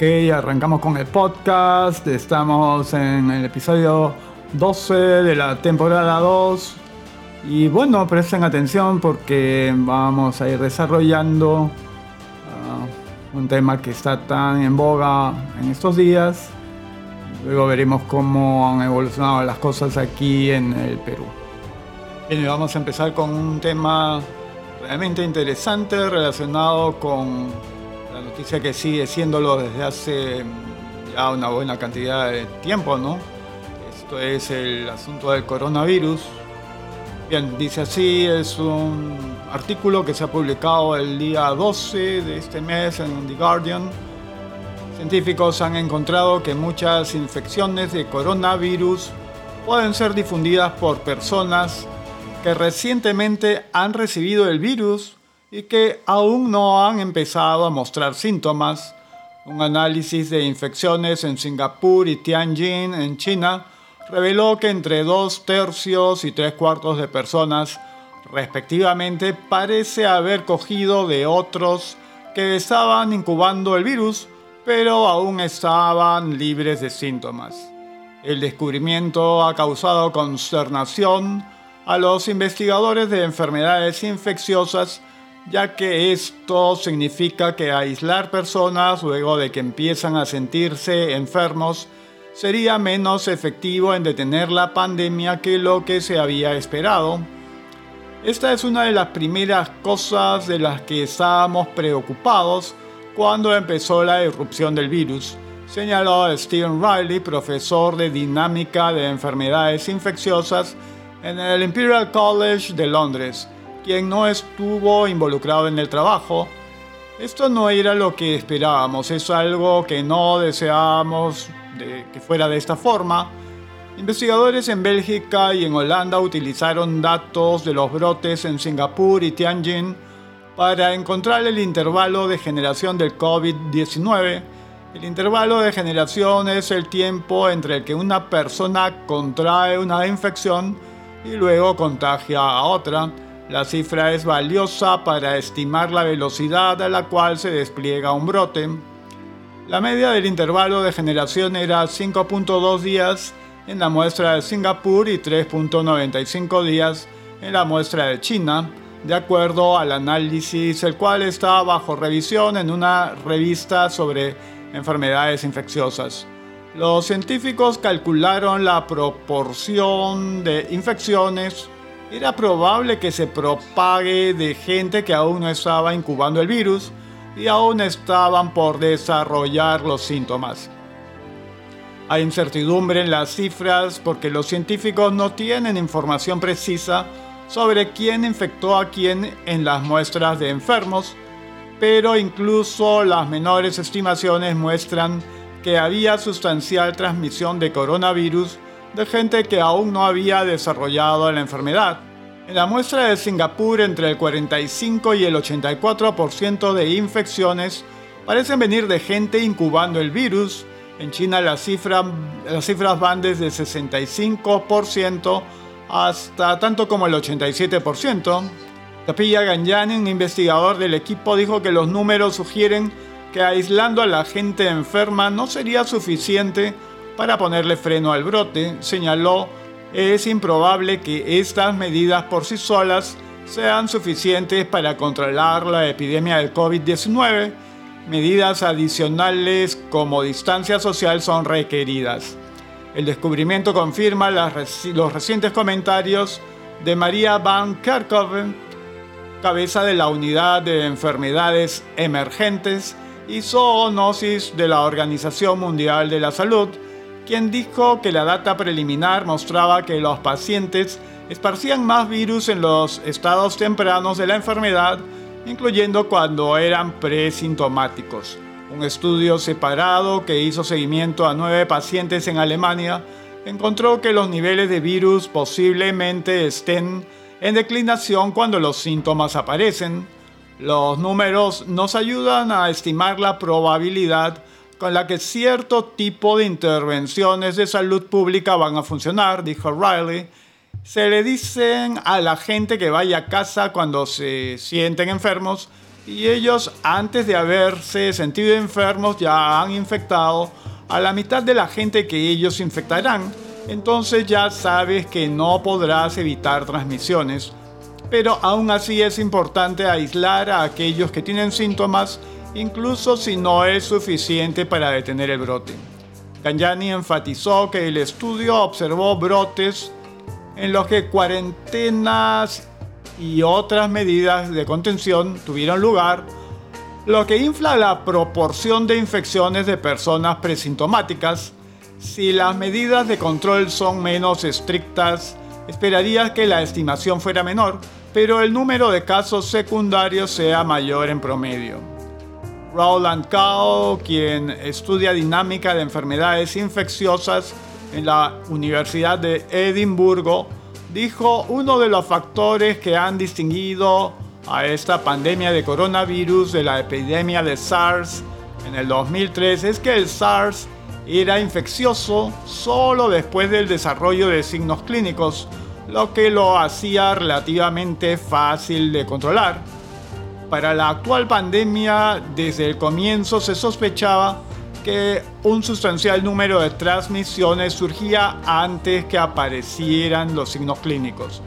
Ok, arrancamos con el podcast. Estamos en el episodio 12 de la temporada 2. Y bueno, presten atención porque vamos a ir desarrollando uh, un tema que está tan en boga en estos días. Luego veremos cómo han evolucionado las cosas aquí en el Perú. Bien, vamos a empezar con un tema realmente interesante relacionado con noticia que sigue siéndolo desde hace ya una buena cantidad de tiempo, ¿no? Esto es el asunto del coronavirus. Bien, dice así, es un artículo que se ha publicado el día 12 de este mes en The Guardian. Científicos han encontrado que muchas infecciones de coronavirus pueden ser difundidas por personas que recientemente han recibido el virus y que aún no han empezado a mostrar síntomas. Un análisis de infecciones en Singapur y Tianjin, en China, reveló que entre dos tercios y tres cuartos de personas, respectivamente, parece haber cogido de otros que estaban incubando el virus, pero aún estaban libres de síntomas. El descubrimiento ha causado consternación a los investigadores de enfermedades infecciosas ya que esto significa que aislar personas luego de que empiezan a sentirse enfermos sería menos efectivo en detener la pandemia que lo que se había esperado. Esta es una de las primeras cosas de las que estábamos preocupados cuando empezó la irrupción del virus, señaló Stephen Riley, profesor de dinámica de enfermedades infecciosas en el Imperial College de Londres quien no estuvo involucrado en el trabajo. Esto no era lo que esperábamos, es algo que no deseábamos de que fuera de esta forma. Investigadores en Bélgica y en Holanda utilizaron datos de los brotes en Singapur y Tianjin para encontrar el intervalo de generación del COVID-19. El intervalo de generación es el tiempo entre el que una persona contrae una infección y luego contagia a otra. La cifra es valiosa para estimar la velocidad a la cual se despliega un brote. La media del intervalo de generación era 5.2 días en la muestra de Singapur y 3.95 días en la muestra de China, de acuerdo al análisis el cual está bajo revisión en una revista sobre enfermedades infecciosas. Los científicos calcularon la proporción de infecciones era probable que se propague de gente que aún no estaba incubando el virus y aún estaban por desarrollar los síntomas. Hay incertidumbre en las cifras porque los científicos no tienen información precisa sobre quién infectó a quién en las muestras de enfermos, pero incluso las menores estimaciones muestran que había sustancial transmisión de coronavirus de gente que aún no había desarrollado la enfermedad. En la muestra de Singapur, entre el 45 y el 84% de infecciones parecen venir de gente incubando el virus. En China las cifras, las cifras van desde 65% hasta tanto como el 87%. Tapilla Ganyani, un investigador del equipo, dijo que los números sugieren que aislando a la gente enferma no sería suficiente para ponerle freno al brote, señaló, es improbable que estas medidas por sí solas sean suficientes para controlar la epidemia del COVID-19. Medidas adicionales como distancia social son requeridas. El descubrimiento confirma los recientes comentarios de María Van Kerkhove, cabeza de la Unidad de Enfermedades Emergentes y Zoonosis de la Organización Mundial de la Salud, quien dijo que la data preliminar mostraba que los pacientes esparcían más virus en los estados tempranos de la enfermedad, incluyendo cuando eran presintomáticos. Un estudio separado que hizo seguimiento a nueve pacientes en Alemania encontró que los niveles de virus posiblemente estén en declinación cuando los síntomas aparecen. Los números nos ayudan a estimar la probabilidad con la que cierto tipo de intervenciones de salud pública van a funcionar, dijo Riley. Se le dicen a la gente que vaya a casa cuando se sienten enfermos y ellos antes de haberse sentido enfermos ya han infectado a la mitad de la gente que ellos infectarán. Entonces ya sabes que no podrás evitar transmisiones. Pero aún así es importante aislar a aquellos que tienen síntomas, incluso si no es suficiente para detener el brote. Ganyani enfatizó que el estudio observó brotes en los que cuarentenas y otras medidas de contención tuvieron lugar, lo que infla la proporción de infecciones de personas presintomáticas. Si las medidas de control son menos estrictas, esperaría que la estimación fuera menor, pero el número de casos secundarios sea mayor en promedio. Roland Kao, quien estudia dinámica de enfermedades infecciosas en la Universidad de Edimburgo, dijo uno de los factores que han distinguido a esta pandemia de coronavirus de la epidemia de SARS en el 2003 es que el SARS era infeccioso solo después del desarrollo de signos clínicos, lo que lo hacía relativamente fácil de controlar. Para la actual pandemia, desde el comienzo se sospechaba que un sustancial número de transmisiones surgía antes que aparecieran los signos clínicos.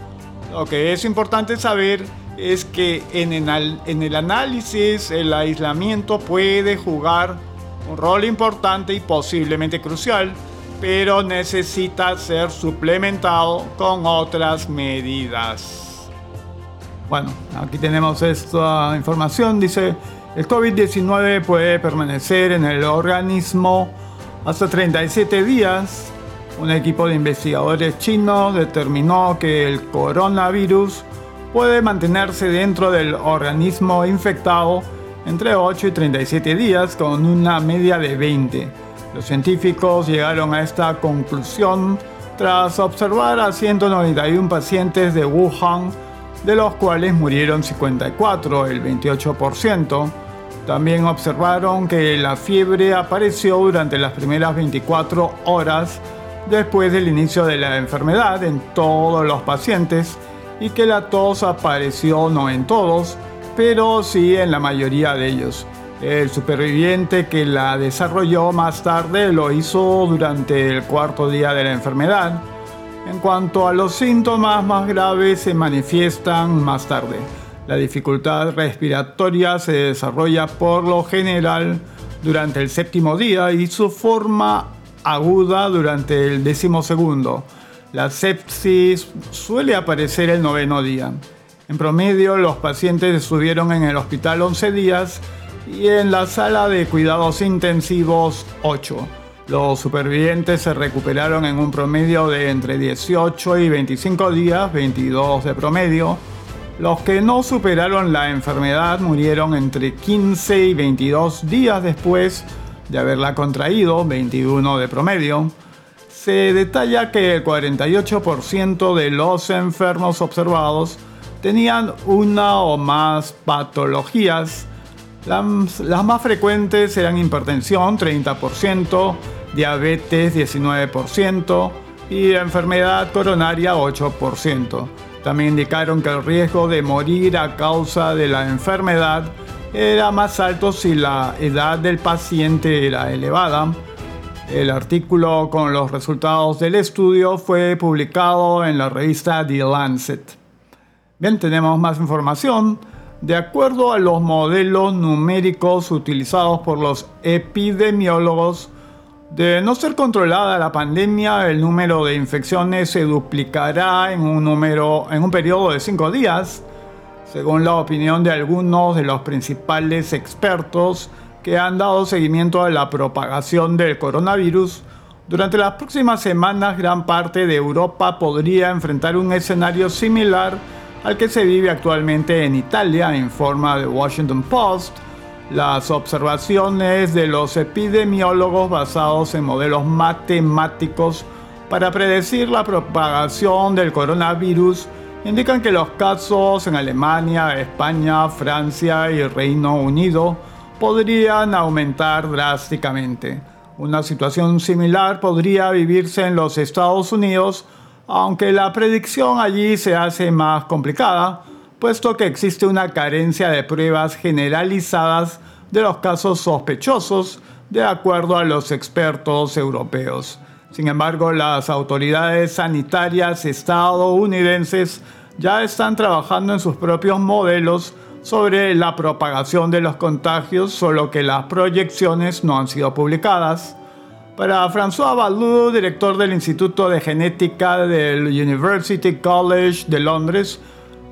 Lo que es importante saber es que en el, análisis el aislamiento puede jugar un rol importante y posiblemente crucial, pero necesita ser suplementado con otras medidas. Bueno, aquí tenemos esta información, dice el COVID-19 puede permanecer en el organismo hasta 37 días. Un equipo de investigadores chinos determinó que el coronavirus puede mantenerse dentro del organismo infectado entre 8 y 37 días con una media de 20. Los científicos llegaron a esta conclusión tras observar a 191 pacientes de Wuhan, de los cuales murieron 54, el 28%, también observaron que la fiebre apareció durante las primeras 24 horas después del inicio de la enfermedad en todos los pacientes y que la tos apareció no en todos, pero sí en la mayoría de ellos. El superviviente que la desarrolló más tarde lo hizo durante el cuarto día de la enfermedad. En cuanto a los síntomas más graves se manifiestan más tarde. La dificultad respiratoria se desarrolla por lo general durante el séptimo día y su forma aguda durante el décimo segundo. La sepsis suele aparecer el noveno día. En promedio, los pacientes estuvieron en el hospital 11 días y en la sala de cuidados intensivos 8. Los supervivientes se recuperaron en un promedio de entre 18 y 25 días, 22 de promedio los que no superaron la enfermedad murieron entre 15 y 22 días después de haberla contraído, 21 de promedio. Se detalla que el 48% de los enfermos observados tenían una o más patologías. Las, las más frecuentes eran hipertensión, 30%, diabetes, 19% y enfermedad coronaria, 8%. También indicaron que el riesgo de morir a causa de la enfermedad era más alto si la edad del paciente era elevada. El artículo con los resultados del estudio fue publicado en la revista The Lancet. Bien, tenemos más información. De acuerdo a los modelos numéricos utilizados por los epidemiólogos, de no ser controlada la pandemia, el número de infecciones se duplicará en un, número, en un periodo de cinco días, según la opinión de algunos de los principales expertos que han dado seguimiento a la propagación del coronavirus. Durante las próximas semanas, gran parte de Europa podría enfrentar un escenario similar al que se vive actualmente en Italia, informa The Washington Post las observaciones de los epidemiólogos basados en modelos matemáticos para predecir la propagación del coronavirus indican que los casos en Alemania, España, Francia y Reino Unido podrían aumentar drásticamente. Una situación similar podría vivirse en los Estados Unidos, aunque la predicción allí se hace más complicada puesto que existe una carencia de pruebas generalizadas de los casos sospechosos, de acuerdo a los expertos europeos. Sin embargo, las autoridades sanitarias estadounidenses ya están trabajando en sus propios modelos sobre la propagación de los contagios, solo que las proyecciones no han sido publicadas. Para François Ballou, director del Instituto de Genética del University College de Londres,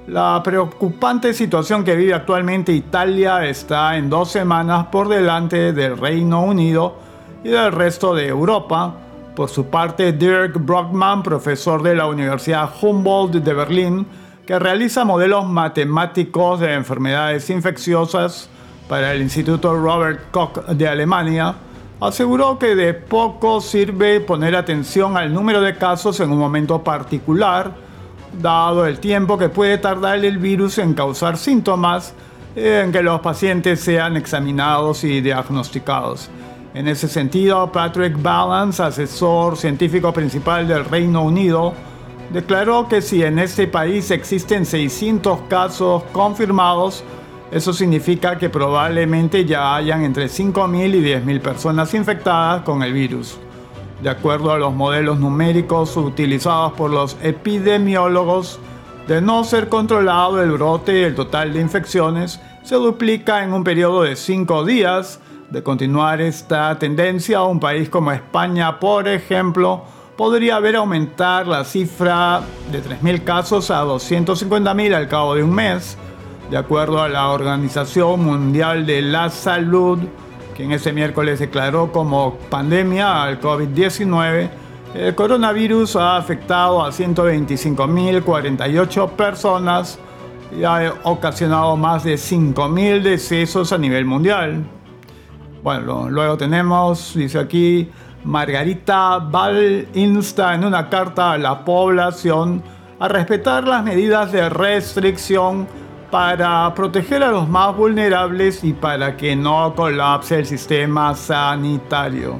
la preocupante situación que vive actualmente Italia está en dos semanas por delante del Reino Unido y del resto de Europa. Por su parte, Dirk Brockman, profesor de la Universidad Humboldt de Berlín, que realiza modelos matemáticos de enfermedades infecciosas para el Instituto Robert Koch de Alemania, aseguró que de poco sirve poner atención al número de casos en un momento particular, dado el tiempo que puede tardar el virus en causar síntomas en que los pacientes sean examinados y diagnosticados. En ese sentido, Patrick Balance, asesor científico principal del Reino Unido, declaró que si en este país existen 600 casos confirmados, eso significa que probablemente ya hayan entre 5.000 y 10.000 personas infectadas con el virus. De acuerdo a los modelos numéricos utilizados por los epidemiólogos, de no ser controlado el brote, el total de infecciones se duplica en un periodo de 5 días. De continuar esta tendencia, un país como España, por ejemplo, podría ver aumentar la cifra de 3.000 casos a 250.000 al cabo de un mes, de acuerdo a la Organización Mundial de la Salud, quien ese miércoles declaró como pandemia al COVID-19. El coronavirus ha afectado a 125.048 personas y ha ocasionado más de 5.000 decesos a nivel mundial. Bueno, luego tenemos, dice aquí, Margarita Ball insta en una carta a la población a respetar las medidas de restricción para proteger a los más vulnerables y para que no colapse el sistema sanitario.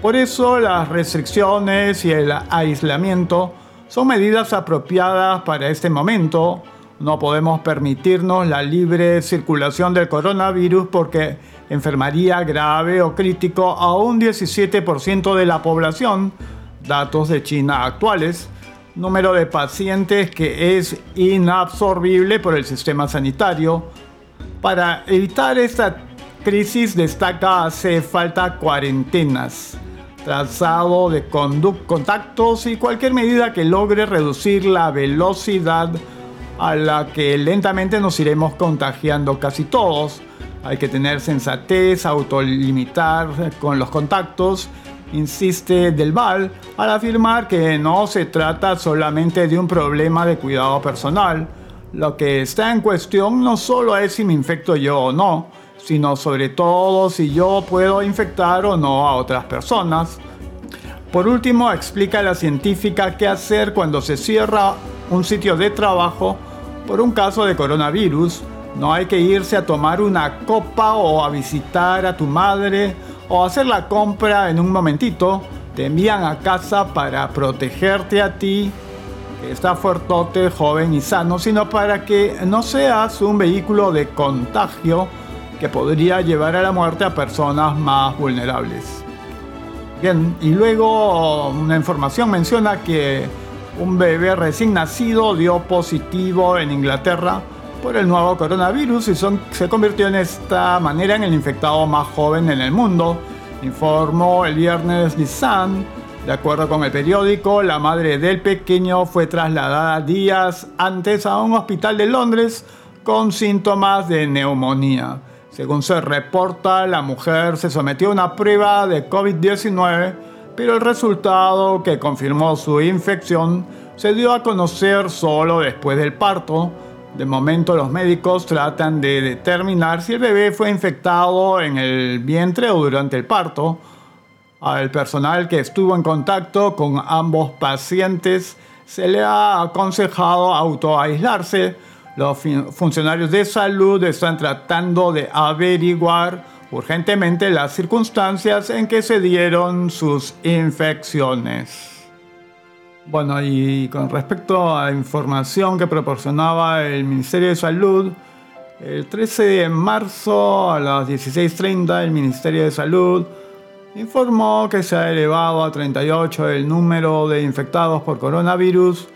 Por eso las restricciones y el aislamiento son medidas apropiadas para este momento. No podemos permitirnos la libre circulación del coronavirus porque enfermaría grave o crítico a un 17% de la población, datos de China actuales, número de pacientes que es inabsorbible por el sistema sanitario. Para evitar esta crisis destaca hace falta cuarentenas, trazado de contactos y cualquier medida que logre reducir la velocidad a la que lentamente nos iremos contagiando casi todos hay que tener sensatez, autolimitar con los contactos, insiste Del Val al afirmar que no se trata solamente de un problema de cuidado personal. Lo que está en cuestión no solo es si me infecto yo o no, sino sobre todo si yo puedo infectar o no a otras personas. Por último, explica la científica qué hacer cuando se cierra un sitio de trabajo por un caso de coronavirus no hay que irse a tomar una copa o a visitar a tu madre o hacer la compra en un momentito. Te envían a casa para protegerte a ti, que está fuertote, joven y sano, sino para que no seas un vehículo de contagio que podría llevar a la muerte a personas más vulnerables. Bien, y luego una información menciona que un bebé recién nacido dio positivo en Inglaterra por el nuevo coronavirus y se convirtió en esta manera en el infectado más joven en el mundo, informó el viernes Sun. De acuerdo con el periódico, la madre del pequeño fue trasladada días antes a un hospital de Londres con síntomas de neumonía. Según se reporta, la mujer se sometió a una prueba de COVID-19, pero el resultado que confirmó su infección se dio a conocer solo después del parto de momento los médicos tratan de determinar si el bebé fue infectado en el vientre o durante el parto. Al personal que estuvo en contacto con ambos pacientes se le ha aconsejado autoaislarse. Los funcionarios de salud están tratando de averiguar urgentemente las circunstancias en que se dieron sus infecciones. Bueno, y con respecto a la información que proporcionaba el Ministerio de Salud, el 13 de marzo a las 16.30 el Ministerio de Salud informó que se ha elevado a 38 el número de infectados por coronavirus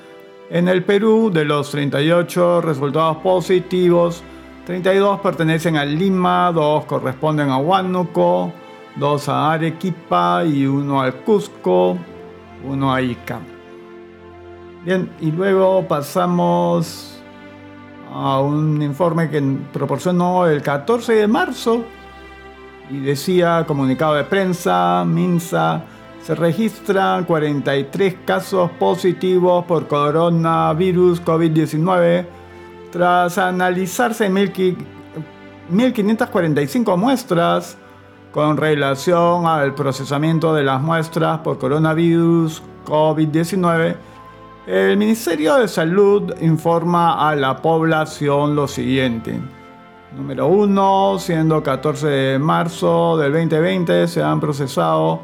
en el Perú. De los 38 resultados positivos, 32 pertenecen a Lima, 2 corresponden a Huánuco, 2 a Arequipa y 1 al Cusco, 1 a Ica. Bien, y luego pasamos a un informe que proporcionó el 14 de marzo y decía comunicado de prensa, MINSA, se registran 43 casos positivos por coronavirus COVID-19 tras analizarse 1.545 muestras con relación al procesamiento de las muestras por coronavirus COVID-19 el Ministerio de Salud informa a la población lo siguiente. Número 1, siendo 14 de marzo del 2020, se han procesado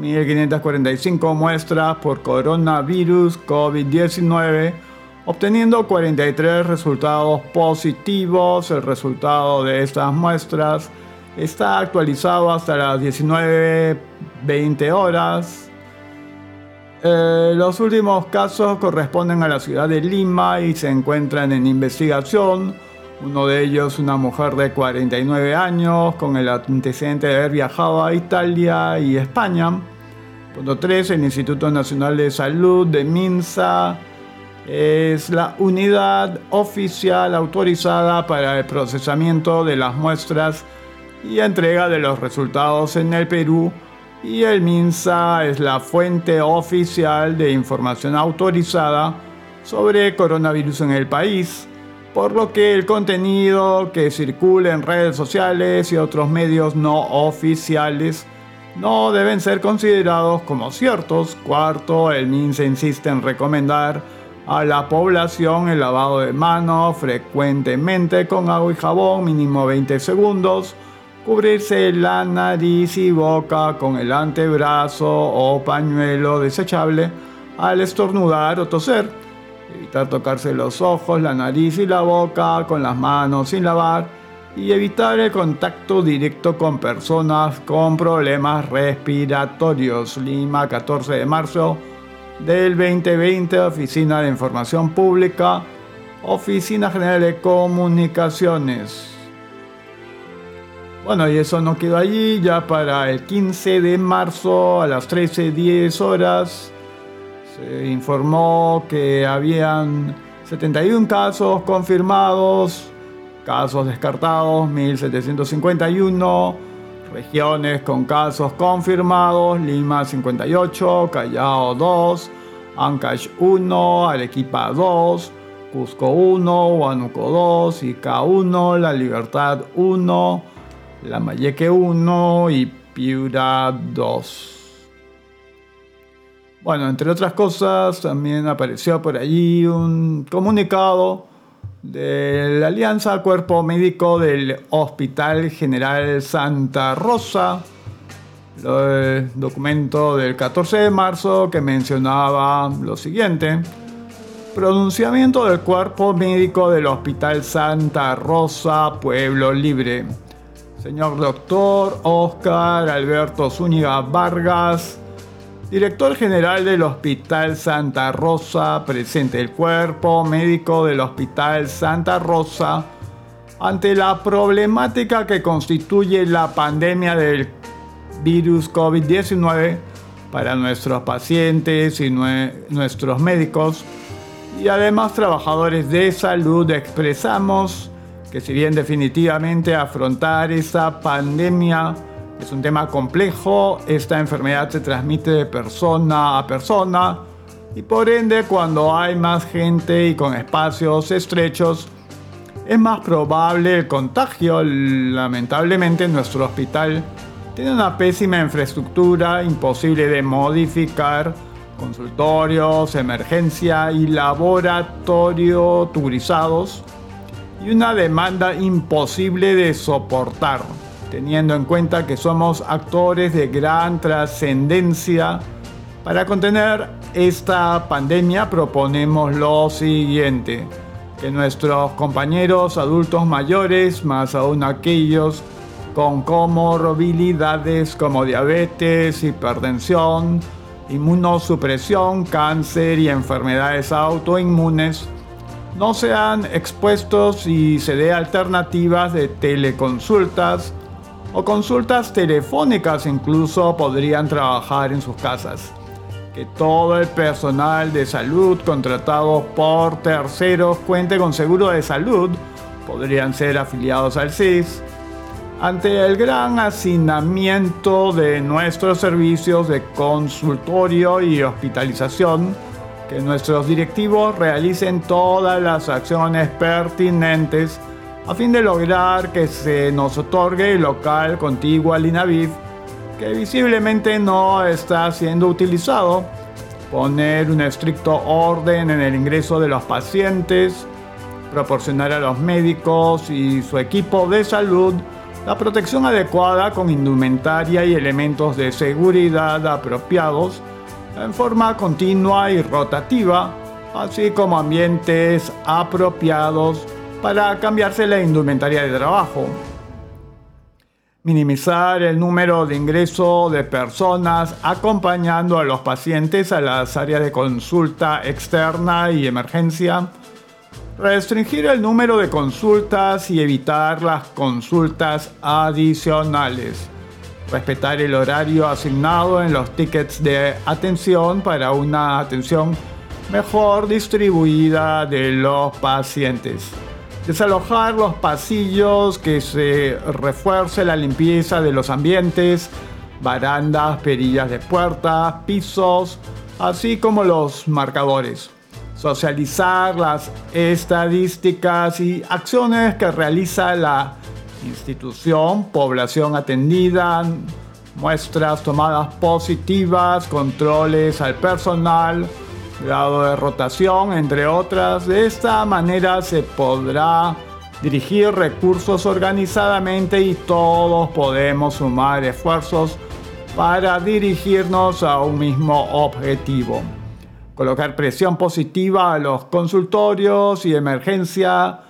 1.545 muestras por coronavirus COVID-19, obteniendo 43 resultados positivos. El resultado de estas muestras está actualizado hasta las 19.20 horas eh, los últimos casos corresponden a la ciudad de Lima y se encuentran en investigación. Uno de ellos, una mujer de 49 años, con el antecedente de haber viajado a Italia y España. Punto 3. El Instituto Nacional de Salud de Minsa es la unidad oficial autorizada para el procesamiento de las muestras y entrega de los resultados en el Perú y el MINSA es la fuente oficial de información autorizada sobre coronavirus en el país, por lo que el contenido que circula en redes sociales y otros medios no oficiales no deben ser considerados como ciertos. Cuarto, el MINSA insiste en recomendar a la población el lavado de manos frecuentemente con agua y jabón, mínimo 20 segundos Cubrirse la nariz y boca con el antebrazo o pañuelo desechable al estornudar o toser. Evitar tocarse los ojos, la nariz y la boca con las manos sin lavar. Y evitar el contacto directo con personas con problemas respiratorios. Lima, 14 de marzo del 2020, Oficina de Información Pública, Oficina General de Comunicaciones. Bueno, y eso no quedó allí, ya para el 15 de marzo a las 13.10 horas se informó que habían 71 casos confirmados, casos descartados 1751, regiones con casos confirmados, Lima 58, Callao 2, Ancash 1, Arequipa 2, Cusco 1, Huánuco 2, Ica 1, La Libertad 1, la Lambayeque 1 y Piura 2. Bueno, entre otras cosas, también apareció por allí un comunicado de la Alianza Cuerpo Médico del Hospital General Santa Rosa, el documento del 14 de marzo que mencionaba lo siguiente. Pronunciamiento del Cuerpo Médico del Hospital Santa Rosa, Pueblo Libre señor doctor Oscar Alberto Zúñiga Vargas, director general del Hospital Santa Rosa, presente el cuerpo médico del Hospital Santa Rosa, ante la problemática que constituye la pandemia del virus COVID-19 para nuestros pacientes y nuestros médicos y además trabajadores de salud expresamos que si bien definitivamente afrontar esa pandemia es un tema complejo, esta enfermedad se transmite de persona a persona y por ende cuando hay más gente y con espacios estrechos es más probable el contagio. Lamentablemente nuestro hospital tiene una pésima infraestructura, imposible de modificar, consultorios, emergencia y laboratorio turizados y una demanda imposible de soportar, teniendo en cuenta que somos actores de gran trascendencia. Para contener esta pandemia proponemos lo siguiente, que nuestros compañeros adultos mayores, más aún aquellos con comorbilidades como diabetes, hipertensión, inmunosupresión, cáncer y enfermedades autoinmunes, no sean expuestos y se dé alternativas de teleconsultas o consultas telefónicas incluso podrían trabajar en sus casas. Que todo el personal de salud contratado por terceros cuente con seguro de salud, podrían ser afiliados al CIS, ante el gran hacinamiento de nuestros servicios de consultorio y hospitalización, nuestros directivos realicen todas las acciones pertinentes a fin de lograr que se nos otorgue el local contiguo al INAVIF que visiblemente no está siendo utilizado, poner un estricto orden en el ingreso de los pacientes, proporcionar a los médicos y su equipo de salud la protección adecuada con indumentaria y elementos de seguridad apropiados en forma continua y rotativa, así como ambientes apropiados para cambiarse la indumentaria de trabajo. Minimizar el número de ingreso de personas acompañando a los pacientes a las áreas de consulta externa y emergencia, restringir el número de consultas y evitar las consultas adicionales, respetar el horario asignado en los tickets de atención para una atención mejor distribuida de los pacientes desalojar los pasillos, que se refuerce la limpieza de los ambientes, barandas, perillas de puertas, pisos, así como los marcadores. Socializar las estadísticas y acciones que realiza la institución, población atendida, muestras tomadas positivas, controles al personal, grado de rotación, entre otras. De esta manera se podrá dirigir recursos organizadamente y todos podemos sumar esfuerzos para dirigirnos a un mismo objetivo. Colocar presión positiva a los consultorios y emergencia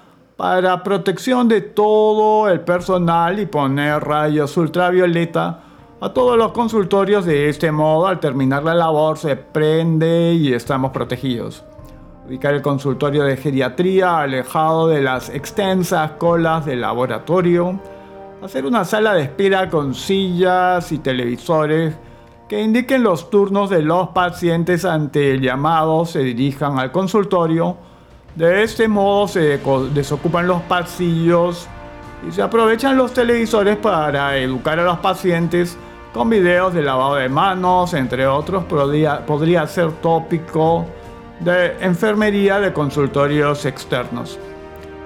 para protección de todo el personal y poner rayos ultravioleta a todos los consultorios de este modo, al terminar la labor se prende y estamos protegidos. Ubicar el consultorio de geriatría alejado de las extensas colas del laboratorio. Hacer una sala de espera con sillas y televisores que indiquen los turnos de los pacientes ante el llamado se dirijan al consultorio. De este modo se desocupan los pasillos y se aprovechan los televisores para educar a los pacientes con videos de lavado de manos, entre otros, podría, podría ser tópico de enfermería de consultorios externos.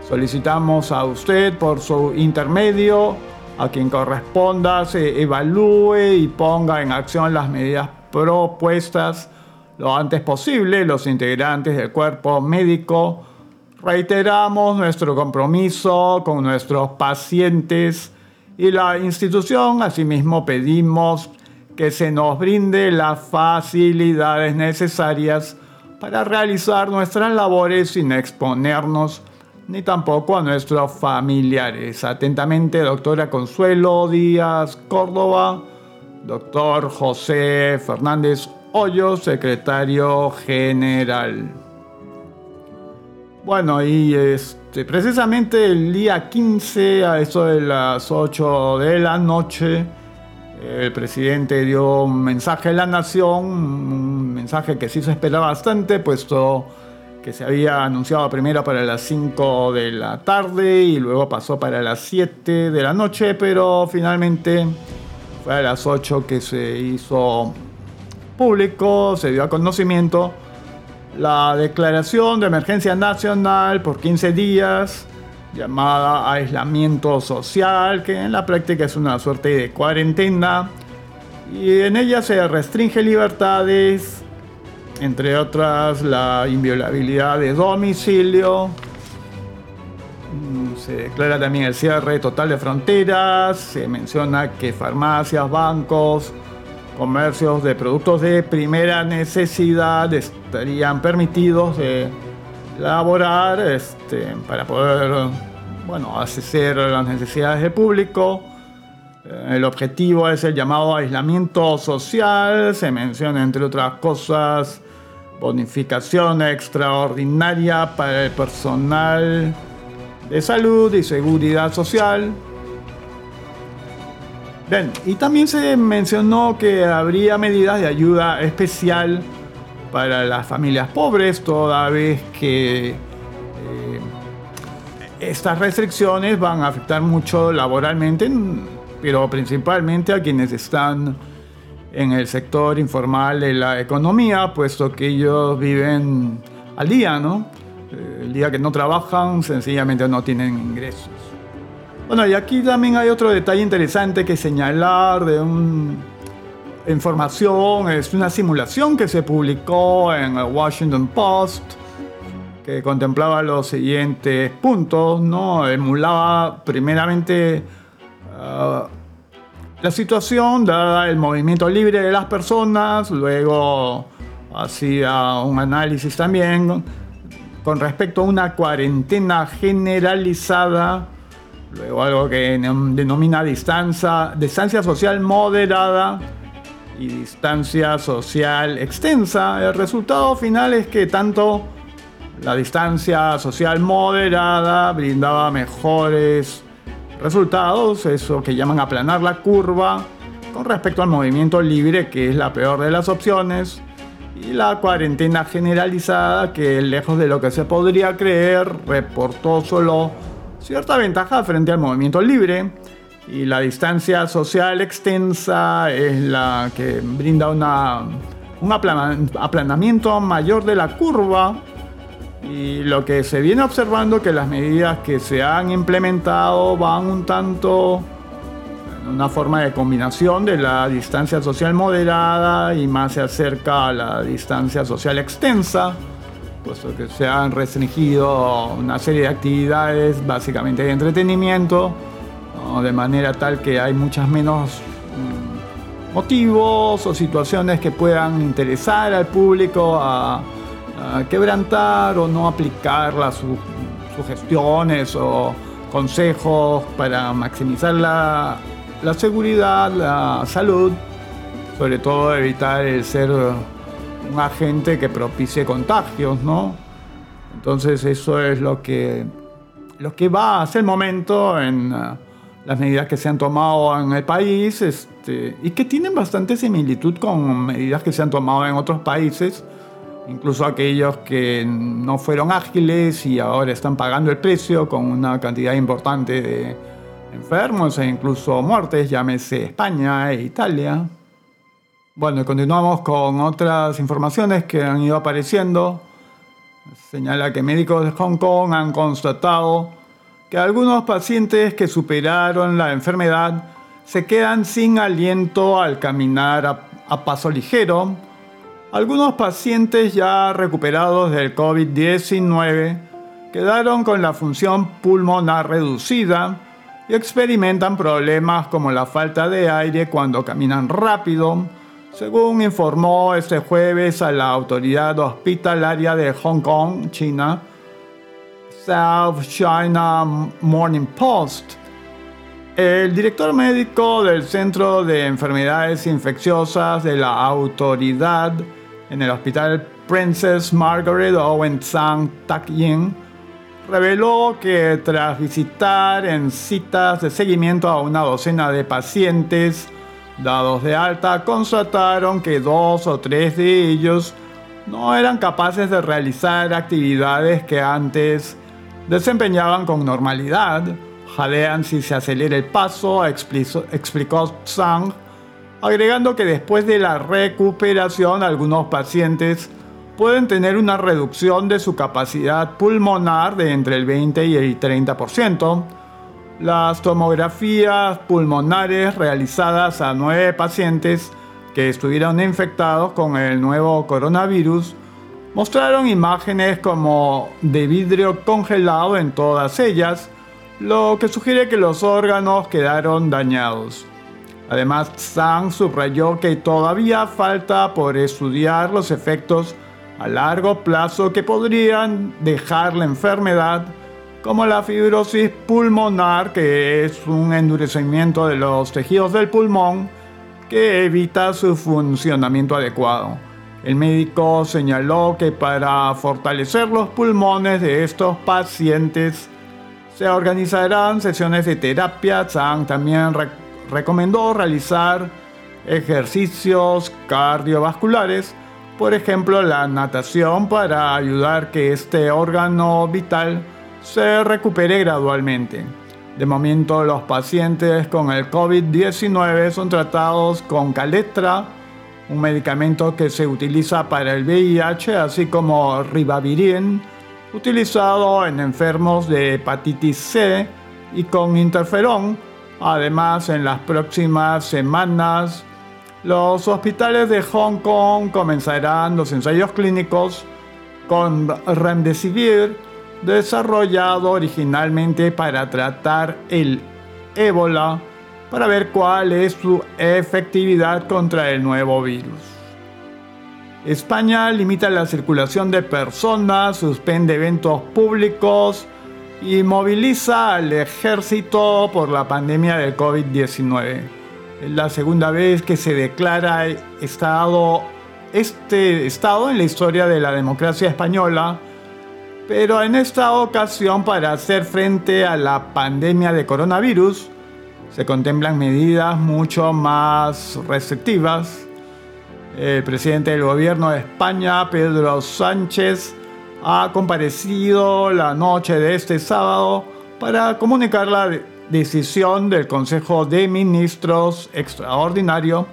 Solicitamos a usted por su intermedio, a quien corresponda, se evalúe y ponga en acción las medidas propuestas lo antes posible los integrantes del cuerpo médico. Reiteramos nuestro compromiso con nuestros pacientes y la institución asimismo pedimos que se nos brinde las facilidades necesarias para realizar nuestras labores sin exponernos ni tampoco a nuestros familiares. Atentamente, doctora Consuelo Díaz Córdoba, doctor José Fernández Hoyo, secretario general. Bueno, y este precisamente el día 15, a eso de las 8 de la noche, el presidente dio un mensaje a la nación, un mensaje que sí se esperaba bastante, puesto que se había anunciado primero para las 5 de la tarde y luego pasó para las 7 de la noche, pero finalmente fue a las 8 que se hizo público, se dio a conocimiento la declaración de emergencia nacional por 15 días, llamada aislamiento social, que en la práctica es una suerte de cuarentena, y en ella se restringe libertades, entre otras la inviolabilidad de domicilio, mm, se declara también el cierre total de fronteras, se menciona que farmacias, bancos, comercios de productos de primera necesidad estarían permitidos de laborar este, para poder bueno, acceder a las necesidades del público. El objetivo es el llamado aislamiento social, se menciona entre otras cosas bonificación extraordinaria para el personal de salud y seguridad social. Bien, y también se mencionó que habría medidas de ayuda especial para las familias pobres, toda vez que eh, estas restricciones van a afectar mucho laboralmente, pero principalmente a quienes están en el sector informal de la economía, puesto que ellos viven al día, ¿no? Eh, el día que no trabajan, sencillamente no tienen ingresos. Bueno, y aquí también hay otro detalle interesante que señalar de un información, es una simulación que se publicó en el Washington Post que contemplaba los siguientes puntos, ¿no? Emulaba primeramente uh, la situación, dada el movimiento libre de las personas, luego hacía un análisis también con respecto a una cuarentena generalizada, luego algo que denomina distancia, distancia social moderada y distancia social extensa. El resultado final es que tanto la distancia social moderada brindaba mejores Resultados, eso que llaman aplanar la curva con respecto al movimiento libre, que es la peor de las opciones, y la cuarentena generalizada, que lejos de lo que se podría creer, reportó solo cierta ventaja frente al movimiento libre, y la distancia social extensa es la que brinda una, un aplanamiento mayor de la curva, y lo que se viene observando que las medidas que se han implementado van un tanto en una forma de combinación de la distancia social moderada y más se acerca a la distancia social extensa, puesto que se han restringido una serie de actividades básicamente de entretenimiento, de manera tal que hay muchas menos mm, motivos o situaciones que puedan interesar al público a quebrantar o no aplicar las sugestiones o consejos para maximizar la, la seguridad, la salud, sobre todo evitar el ser un agente que propicie contagios, ¿no? Entonces eso es lo que, lo que va hacer el momento en uh, las medidas que se han tomado en el país este, y que tienen bastante similitud con medidas que se han tomado en otros países incluso aquellos que no fueron ágiles y ahora están pagando el precio con una cantidad importante de enfermos e incluso muertes, llámese España e Italia. Bueno, continuamos con otras informaciones que han ido apareciendo. Señala que médicos de Hong Kong han constatado que algunos pacientes que superaron la enfermedad se quedan sin aliento al caminar a, a paso ligero algunos pacientes ya recuperados del COVID-19 quedaron con la función pulmonar reducida y experimentan problemas como la falta de aire cuando caminan rápido, según informó este jueves a la autoridad hospitalaria de Hong Kong, China, South China Morning Post. El director médico del Centro de Enfermedades Infecciosas de la autoridad en el hospital Princess Margaret Owen Sang Tak Yin, reveló que tras visitar en citas de seguimiento a una docena de pacientes dados de alta, constataron que dos o tres de ellos no eran capaces de realizar actividades que antes desempeñaban con normalidad. Jadean si se acelera el paso, explicó Zhang agregando que después de la recuperación algunos pacientes pueden tener una reducción de su capacidad pulmonar de entre el 20 y el 30%. Las tomografías pulmonares realizadas a nueve pacientes que estuvieron infectados con el nuevo coronavirus mostraron imágenes como de vidrio congelado en todas ellas, lo que sugiere que los órganos quedaron dañados. Además, Zhang subrayó que todavía falta por estudiar los efectos a largo plazo que podrían dejar la enfermedad, como la fibrosis pulmonar, que es un endurecimiento de los tejidos del pulmón que evita su funcionamiento adecuado. El médico señaló que para fortalecer los pulmones de estos pacientes se organizarán sesiones de terapia. También recomendó realizar ejercicios cardiovasculares, por ejemplo la natación para ayudar que este órgano vital se recupere gradualmente. De momento los pacientes con el COVID-19 son tratados con Caletra, un medicamento que se utiliza para el VIH, así como Ribavirin, utilizado en enfermos de hepatitis C, y con interferón, Además, en las próximas semanas, los hospitales de Hong Kong comenzarán los ensayos clínicos con Remdesivir, desarrollado originalmente para tratar el ébola, para ver cuál es su efectividad contra el nuevo virus. España limita la circulación de personas, suspende eventos públicos, y moviliza al ejército por la pandemia del COVID-19. Es la segunda vez que se declara estado, este estado en la historia de la democracia española, pero en esta ocasión para hacer frente a la pandemia de coronavirus se contemplan medidas mucho más restrictivas. El presidente del gobierno de España, Pedro Sánchez, ha comparecido la noche de este sábado para comunicar la decisión del Consejo de Ministros extraordinario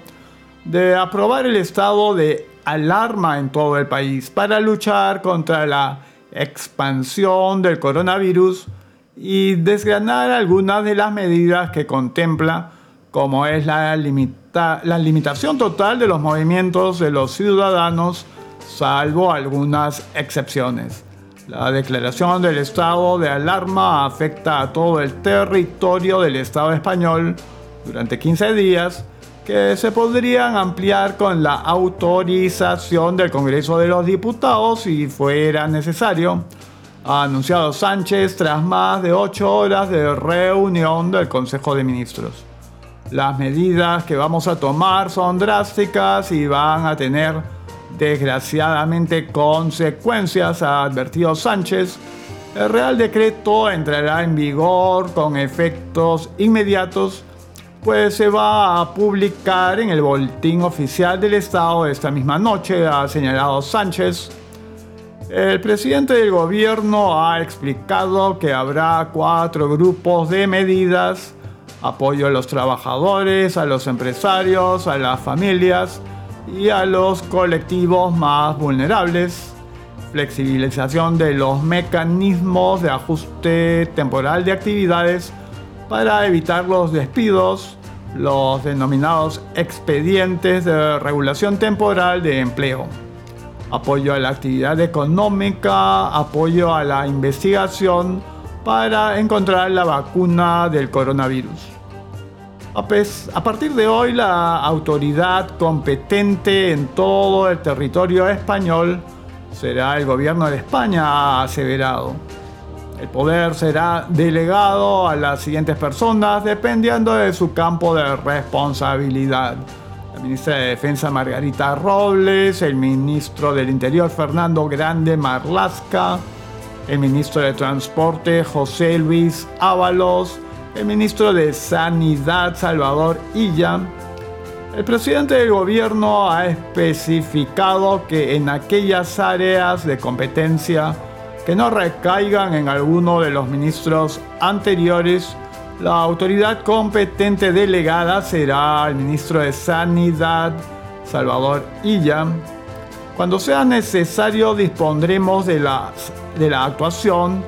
de aprobar el estado de alarma en todo el país para luchar contra la expansión del coronavirus y desgranar algunas de las medidas que contempla, como es la, la limitación total de los movimientos de los ciudadanos salvo algunas excepciones. La declaración del estado de alarma afecta a todo el territorio del Estado español durante 15 días que se podrían ampliar con la autorización del Congreso de los Diputados si fuera necesario, ha anunciado Sánchez tras más de 8 horas de reunión del Consejo de Ministros. Las medidas que vamos a tomar son drásticas y van a tener desgraciadamente consecuencias, ha advertido Sánchez. El Real Decreto entrará en vigor con efectos inmediatos, pues se va a publicar en el Boletín Oficial del Estado esta misma noche, ha señalado Sánchez. El presidente del gobierno ha explicado que habrá cuatro grupos de medidas, apoyo a los trabajadores, a los empresarios, a las familias, y a los colectivos más vulnerables, flexibilización de los mecanismos de ajuste temporal de actividades para evitar los despidos, los denominados expedientes de regulación temporal de empleo, apoyo a la actividad económica, apoyo a la investigación para encontrar la vacuna del coronavirus. A partir de hoy, la autoridad competente en todo el territorio español será el gobierno de España, ha aseverado. El poder será delegado a las siguientes personas dependiendo de su campo de responsabilidad. La ministra de Defensa Margarita Robles, el ministro del Interior Fernando Grande Marlasca, el ministro de Transporte José Luis Ábalos, el ministro de Sanidad Salvador Illa, el presidente del gobierno ha especificado que en aquellas áreas de competencia que no recaigan en alguno de los ministros anteriores, la autoridad competente delegada será el ministro de Sanidad, Salvador Illa. Cuando sea necesario dispondremos de la, de la actuación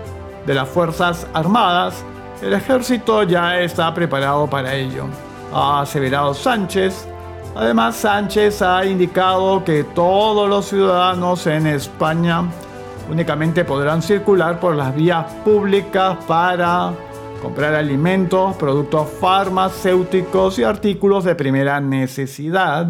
de las Fuerzas Armadas el ejército ya está preparado para ello, ha aseverado Sánchez. Además, Sánchez ha indicado que todos los ciudadanos en España únicamente podrán circular por las vías públicas para comprar alimentos, productos farmacéuticos y artículos de primera necesidad,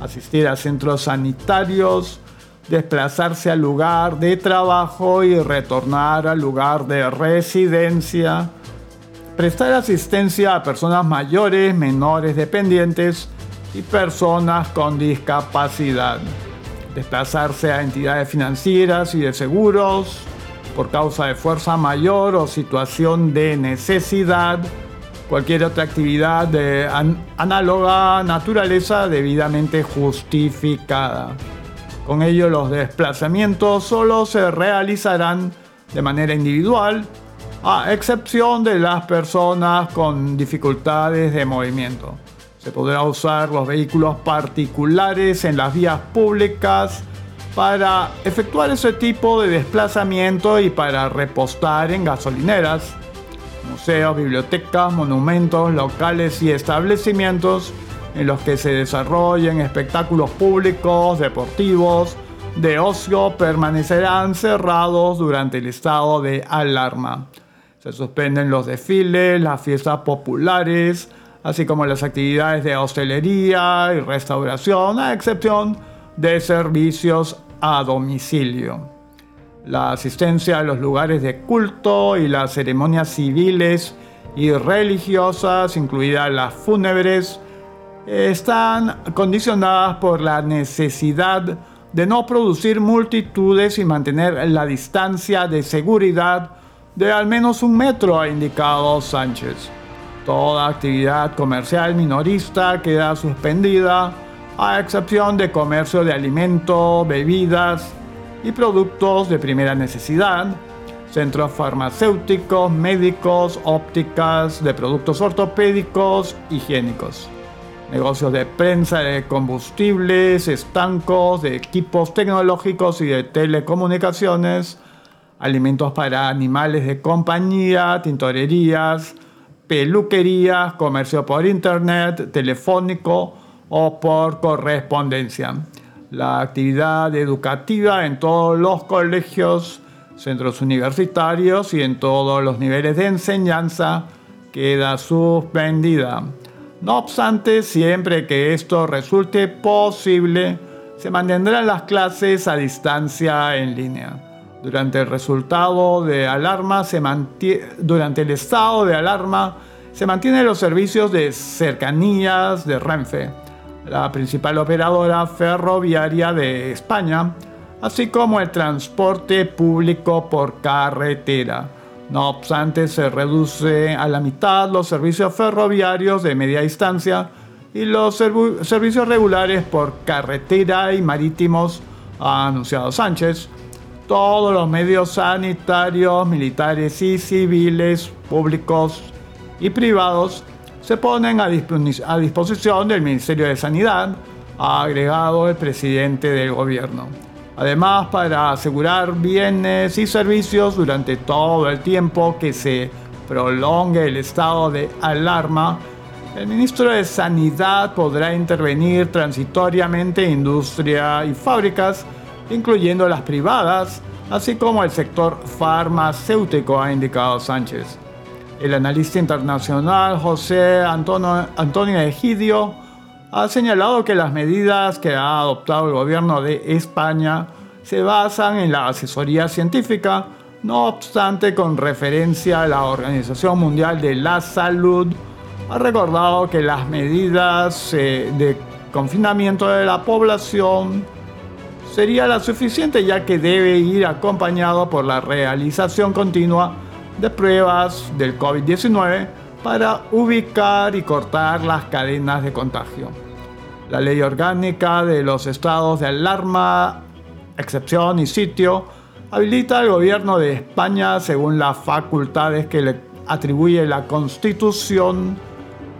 asistir a centros sanitarios, desplazarse al lugar de trabajo y retornar al lugar de residencia, prestar asistencia a personas mayores, menores dependientes y personas con discapacidad, desplazarse a entidades financieras y de seguros, por causa de fuerza mayor o situación de necesidad, cualquier otra actividad de análoga naturaleza debidamente justificada. Con ello los desplazamientos solo se realizarán de manera individual, a excepción de las personas con dificultades de movimiento. Se podrá usar los vehículos particulares en las vías públicas para efectuar ese tipo de desplazamiento y para repostar en gasolineras, museos, bibliotecas, monumentos, locales y establecimientos en los que se desarrollen espectáculos públicos, deportivos, de ocio permanecerán cerrados durante el estado de alarma. Se suspenden los desfiles, las fiestas populares, así como las actividades de hostelería y restauración, a excepción de servicios a domicilio. La asistencia a los lugares de culto y las ceremonias civiles y religiosas, incluidas las fúnebres, están condicionadas por la necesidad de no producir multitudes y mantener la distancia de seguridad de al menos un metro, ha indicado Sánchez. Toda actividad comercial minorista queda suspendida a excepción de comercio de alimentos, bebidas y productos de primera necesidad, centros farmacéuticos, médicos, ópticas, de productos ortopédicos, higiénicos, negocios de prensa de combustibles, estancos, de equipos tecnológicos y de telecomunicaciones, alimentos para animales de compañía, tintorerías, peluquerías, comercio por internet, telefónico, o por correspondencia. La actividad educativa en todos los colegios, centros universitarios y en todos los niveles de enseñanza queda suspendida. No obstante, siempre que esto resulte posible, se mantendrán las clases a distancia en línea. Durante el resultado de alarma se durante el estado de alarma se mantienen los servicios de cercanías de Renfe la principal operadora ferroviaria de España, así como el transporte público por carretera. No obstante, se reduce a la mitad los servicios ferroviarios de media distancia y los servicios regulares por carretera y marítimos, ha anunciado Sánchez. Todos los medios sanitarios, militares y civiles, públicos y privados se ponen a, disposición del Ministerio de Sanidad, ha agregado el presidente del gobierno. Además, para asegurar bienes y servicios durante todo el tiempo que se prolongue el estado de alarma, el ministro de Sanidad podrá intervenir transitoriamente en industria y fábricas, incluyendo las privadas, así como el sector farmacéutico, ha indicado Sánchez. El analista internacional José Antonio, Antonio Egidio ha señalado que las medidas que ha adoptado el gobierno de España se basan en la asesoría científica, no obstante con referencia a la Organización Mundial de la Salud, ha recordado que las medidas eh, de confinamiento de la población sería la suficiente ya que debe ir acompañado por la realización continua de pruebas del COVID-19 para ubicar y cortar las cadenas de contagio. La ley orgánica de los estados de alarma, excepción y sitio habilita al gobierno de España, según las facultades que le atribuye la Constitución,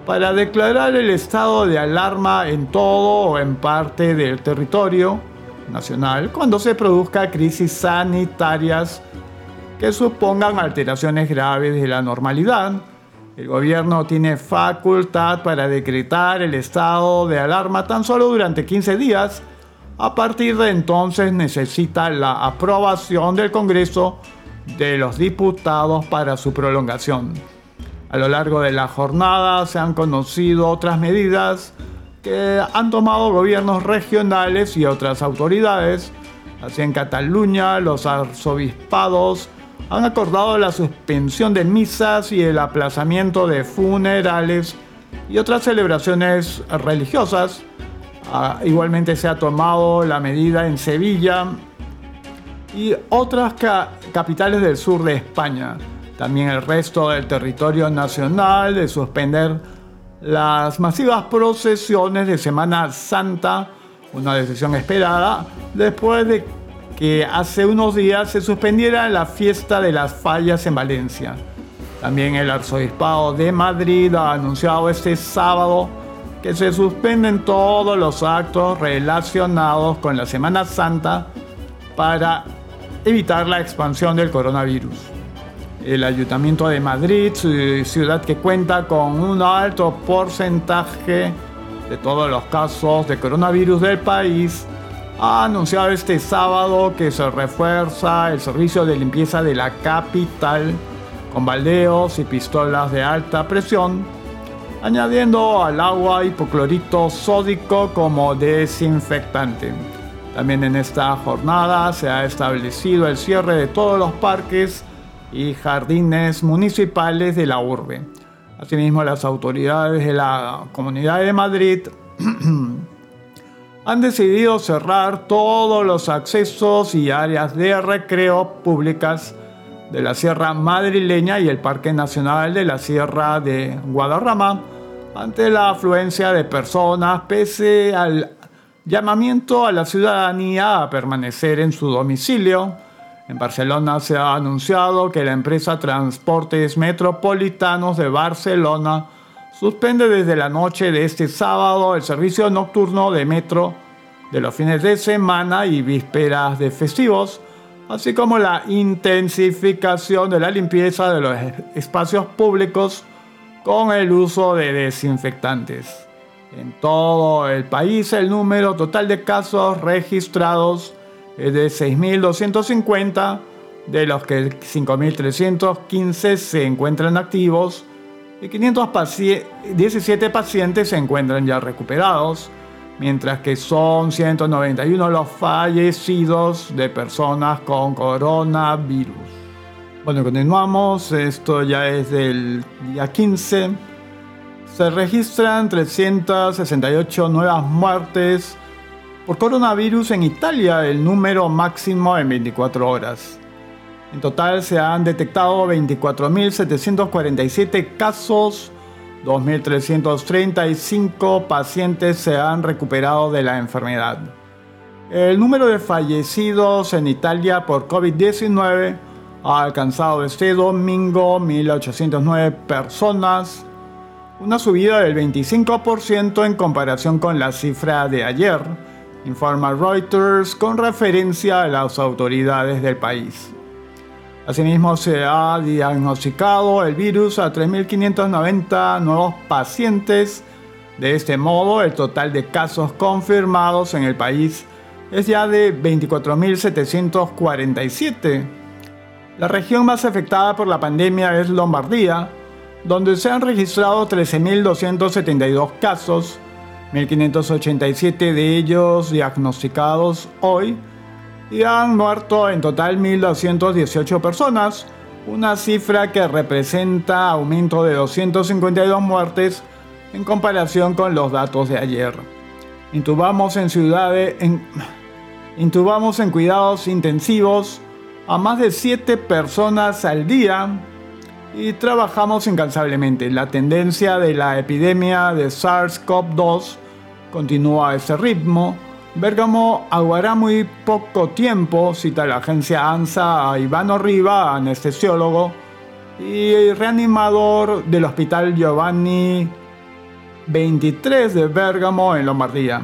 para declarar el estado de alarma en todo o en parte del territorio nacional cuando se produzca crisis sanitarias que supongan alteraciones graves de la normalidad. El gobierno tiene facultad para decretar el estado de alarma tan solo durante 15 días. A partir de entonces necesita la aprobación del Congreso de los Diputados para su prolongación. A lo largo de la jornada se han conocido otras medidas que han tomado gobiernos regionales y otras autoridades. Así en Cataluña los arzobispados han acordado la suspensión de misas y el aplazamiento de funerales y otras celebraciones religiosas. Ah, igualmente se ha tomado la medida en Sevilla y otras capitales del sur de España. También el resto del territorio nacional de suspender las masivas procesiones de Semana Santa, una decisión esperada después de que hace unos días se suspendiera la fiesta de las fallas en Valencia. También el arzobispado de Madrid ha anunciado este sábado que se suspenden todos los actos relacionados con la Semana Santa para evitar la expansión del coronavirus. El Ayuntamiento de Madrid, ciudad que cuenta con un alto porcentaje de todos los casos de coronavirus del país, ha anunciado este sábado que se refuerza el servicio de limpieza de la capital con baldeos y pistolas de alta presión, añadiendo al agua hipoclorito sódico como desinfectante. También en esta jornada se ha establecido el cierre de todos los parques y jardines municipales de la urbe. Asimismo, las autoridades de la Comunidad de Madrid han decidido cerrar todos los accesos y áreas de recreo públicas de la Sierra Madrileña y el Parque Nacional de la Sierra de Guadarrama ante la afluencia de personas pese al llamamiento a la ciudadanía a permanecer en su domicilio. En Barcelona se ha anunciado que la empresa Transportes Metropolitanos de Barcelona suspende desde la noche de este sábado el servicio nocturno de metro de los fines de semana y vísperas de festivos, así como la intensificación de la limpieza de los espacios públicos con el uso de desinfectantes. En todo el país el número total de casos registrados es de 6.250, de los que 5.315 se encuentran activos y 517 pacientes se encuentran ya recuperados, mientras que son 191 los fallecidos de personas con coronavirus. Bueno, continuamos, esto ya es del día 15. Se registran 368 nuevas muertes por coronavirus en Italia, el número máximo en 24 horas. En total se han detectado 24.747 casos, 2.335 pacientes se han recuperado de la enfermedad. El número de fallecidos en Italia por COVID-19 ha alcanzado este domingo 1.809 personas, una subida del 25% en comparación con la cifra de ayer, informa Reuters con referencia a las autoridades del país. Asimismo, se ha diagnosticado el virus a 3.590 nuevos pacientes. De este modo, el total de casos confirmados en el país es ya de 24.747. La región más afectada por la pandemia es Lombardía, donde se han registrado 13.272 casos, 1.587 de ellos diagnosticados hoy y han muerto en total 1.218 personas, una cifra que representa aumento de 252 muertes en comparación con los datos de ayer. Intubamos en cuidados intensivos a más de 7 personas al día y trabajamos incansablemente. La tendencia de la epidemia de SARS-CoV-2 continúa a ese ritmo Bérgamo aguará muy poco tiempo, cita la agencia ANSA a Ivano Riva, anestesiólogo y reanimador del Hospital Giovanni 23 de Bérgamo en Lombardía.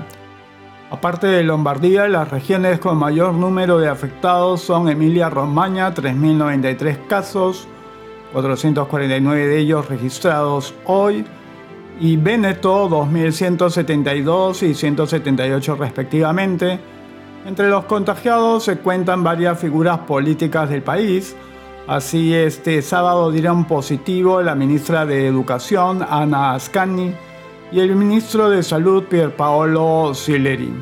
Aparte de Lombardía, las regiones con mayor número de afectados son Emilia-Romagna, 3.093 casos, 449 de ellos registrados hoy, y Veneto 2172 y 178 respectivamente. Entre los contagiados se cuentan varias figuras políticas del país, Así, este sábado dieron positivo la ministra de Educación, Ana Ascani, y el ministro de Salud, Pierpaolo Sileri.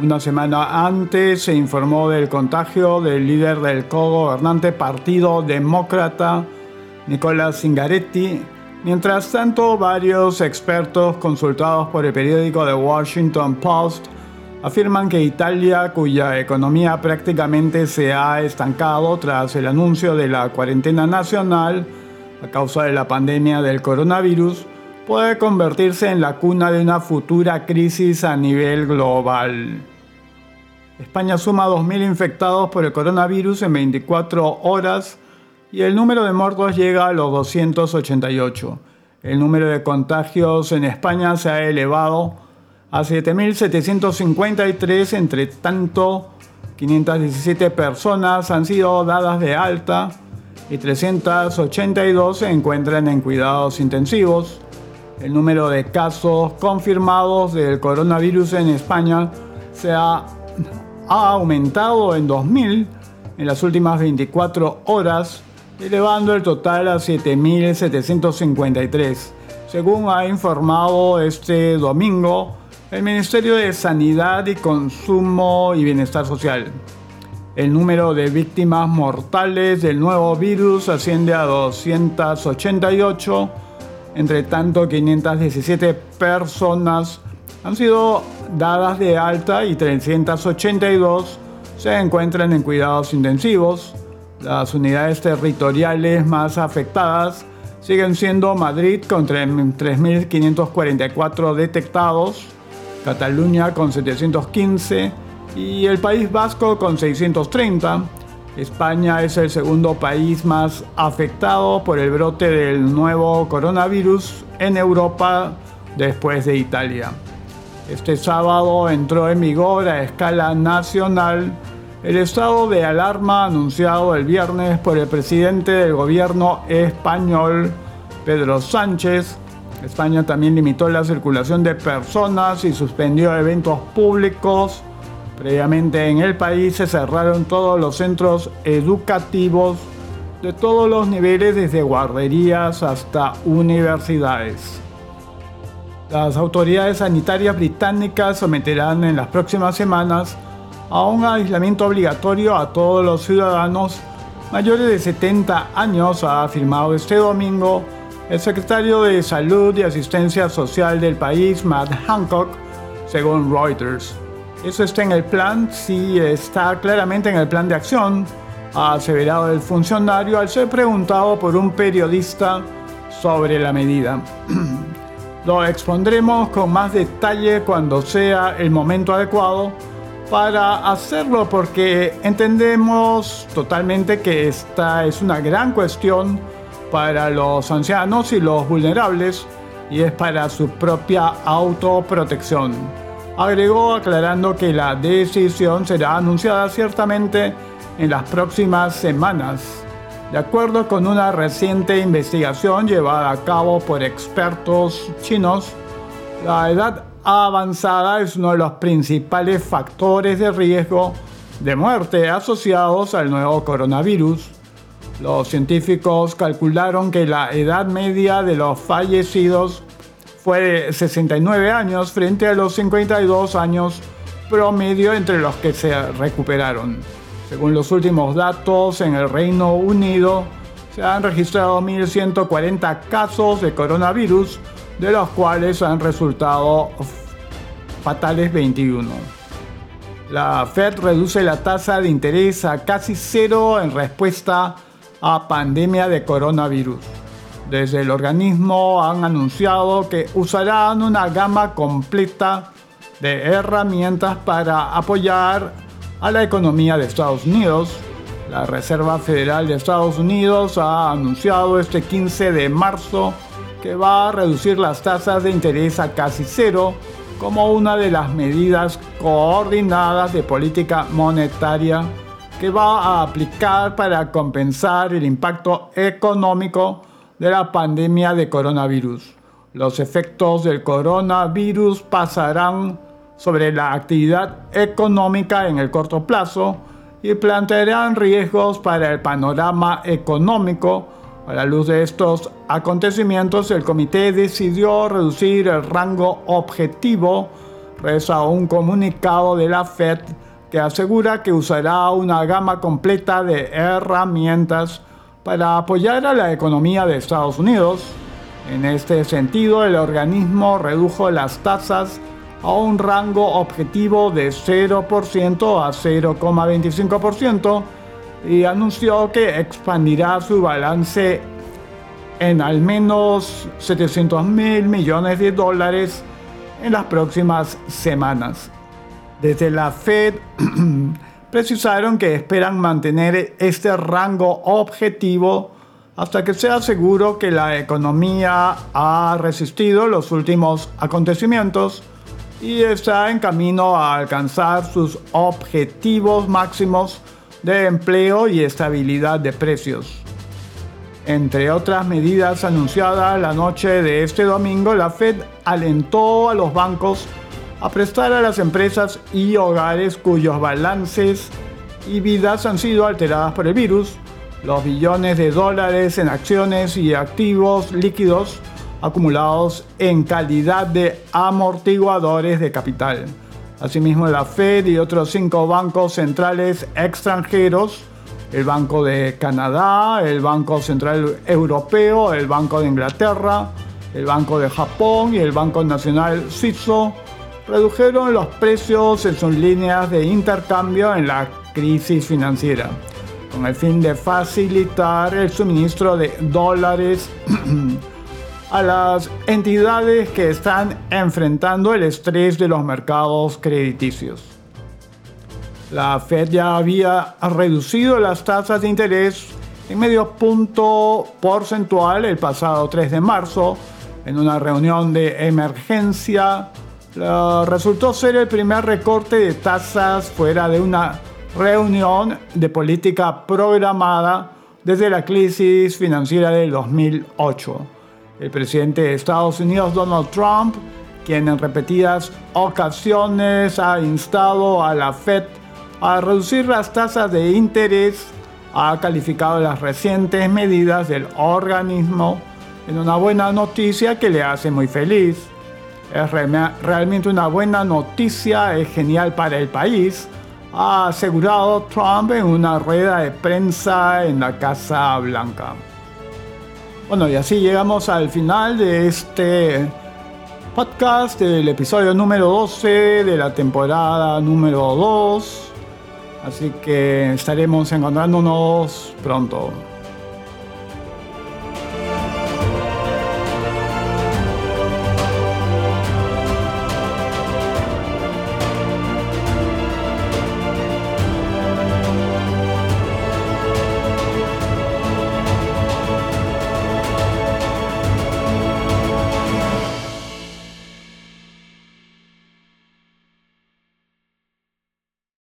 Una semana antes se informó del contagio del líder del co-gobernante Partido Demócrata, Nicolás Zingaretti. Mientras tanto, varios expertos consultados por el periódico The Washington Post afirman que Italia, cuya economía prácticamente se ha estancado tras el anuncio de la cuarentena nacional a causa de la pandemia del coronavirus, puede convertirse en la cuna de una futura crisis a nivel global. España suma 2.000 infectados por el coronavirus en 24 horas y el número de muertos llega a los 288. El número de contagios en España se ha elevado a 7.753, entre tanto 517 personas han sido dadas de alta y 382 se encuentran en cuidados intensivos. El número de casos confirmados del coronavirus en España se ha, ha aumentado en 2.000 en las últimas 24 horas, elevando el total a 7.753, según ha informado este domingo el Ministerio de Sanidad y Consumo y Bienestar Social. El número de víctimas mortales del nuevo virus asciende a 288, entre tanto 517 personas han sido dadas de alta y 382 se encuentran en cuidados intensivos. Las unidades territoriales más afectadas siguen siendo Madrid con 3.544 detectados, Cataluña con 715 y el País Vasco con 630. España es el segundo país más afectado por el brote del nuevo coronavirus en Europa después de Italia. Este sábado entró en vigor a escala nacional el estado de alarma anunciado el viernes por el presidente del gobierno español, Pedro Sánchez, España también limitó la circulación de personas y suspendió eventos públicos. Previamente en el país se cerraron todos los centros educativos de todos los niveles, desde guarderías hasta universidades. Las autoridades sanitarias británicas someterán en las próximas semanas a un aislamiento obligatorio a todos los ciudadanos mayores de 70 años, ha afirmado este domingo el secretario de Salud y Asistencia Social del país, Matt Hancock, según Reuters. Eso está en el plan, sí está claramente en el plan de acción, ha aseverado el funcionario al ser preguntado por un periodista sobre la medida. Lo expondremos con más detalle cuando sea el momento adecuado para hacerlo porque entendemos totalmente que esta es una gran cuestión para los ancianos y los vulnerables y es para su propia autoprotección. Agregó aclarando que la decisión será anunciada ciertamente en las próximas semanas. De acuerdo con una reciente investigación llevada a cabo por expertos chinos, la edad avanzada es uno de los principales factores de riesgo de muerte asociados al nuevo coronavirus. Los científicos calcularon que la edad media de los fallecidos fue de 69 años frente a los 52 años promedio entre los que se recuperaron. Según los últimos datos, en el Reino Unido se han registrado 1.140 casos de coronavirus, de los cuales han resultado fatales 21. La Fed reduce la tasa de interés a casi cero en respuesta a pandemia de coronavirus. Desde el organismo han anunciado que usarán una gama completa de herramientas para apoyar a la economía de Estados Unidos. La Reserva Federal de Estados Unidos ha anunciado este 15 de marzo que va a reducir las tasas de interés a casi cero como una de las medidas coordinadas de política monetaria que va a aplicar para compensar el impacto económico de la pandemia de coronavirus. Los efectos del coronavirus pasarán sobre la actividad económica en el corto plazo y plantearán riesgos para el panorama económico. A la luz de estos acontecimientos, el comité decidió reducir el rango objetivo, reza un comunicado de la Fed que asegura que usará una gama completa de herramientas para apoyar a la economía de Estados Unidos. En este sentido, el organismo redujo las tasas a un rango objetivo de 0% a 0,25% y anunció que expandirá su balance en al menos 700 mil millones de dólares en las próximas semanas. Desde la Fed precisaron que esperan mantener este rango objetivo hasta que sea seguro que la economía ha resistido los últimos acontecimientos y está en camino a alcanzar sus objetivos máximos de empleo y estabilidad de precios. Entre otras medidas anunciadas la noche de este domingo, la Fed alentó a los bancos a prestar a las empresas y hogares cuyos balances y vidas han sido alteradas por el virus los billones de dólares en acciones y activos líquidos acumulados en calidad de amortiguadores de capital. Asimismo, la Fed y otros cinco bancos centrales extranjeros, el Banco de Canadá, el Banco Central Europeo, el Banco de Inglaterra, el Banco de Japón y el Banco Nacional Suizo, redujeron los precios en sus líneas de intercambio en la crisis financiera, con el fin de facilitar el suministro de dólares a las entidades que están enfrentando el estrés de los mercados crediticios. La Fed ya había reducido las tasas de interés en medio punto porcentual el pasado 3 de marzo en una reunión de emergencia resultó ser el primer recorte de tasas fuera de una reunión de política programada desde la crisis financiera del 2008. El presidente de Estados Unidos, Donald Trump, quien en repetidas ocasiones ha instado a la Fed a reducir las tasas de interés, ha calificado las recientes medidas del organismo en una buena noticia que le hace muy feliz. Es realmente una buena noticia, es genial para el país, ha asegurado Trump en una rueda de prensa en la Casa Blanca. Bueno, y así llegamos al final de este podcast, del episodio número 12 de la temporada número 2. Así que estaremos encontrándonos pronto.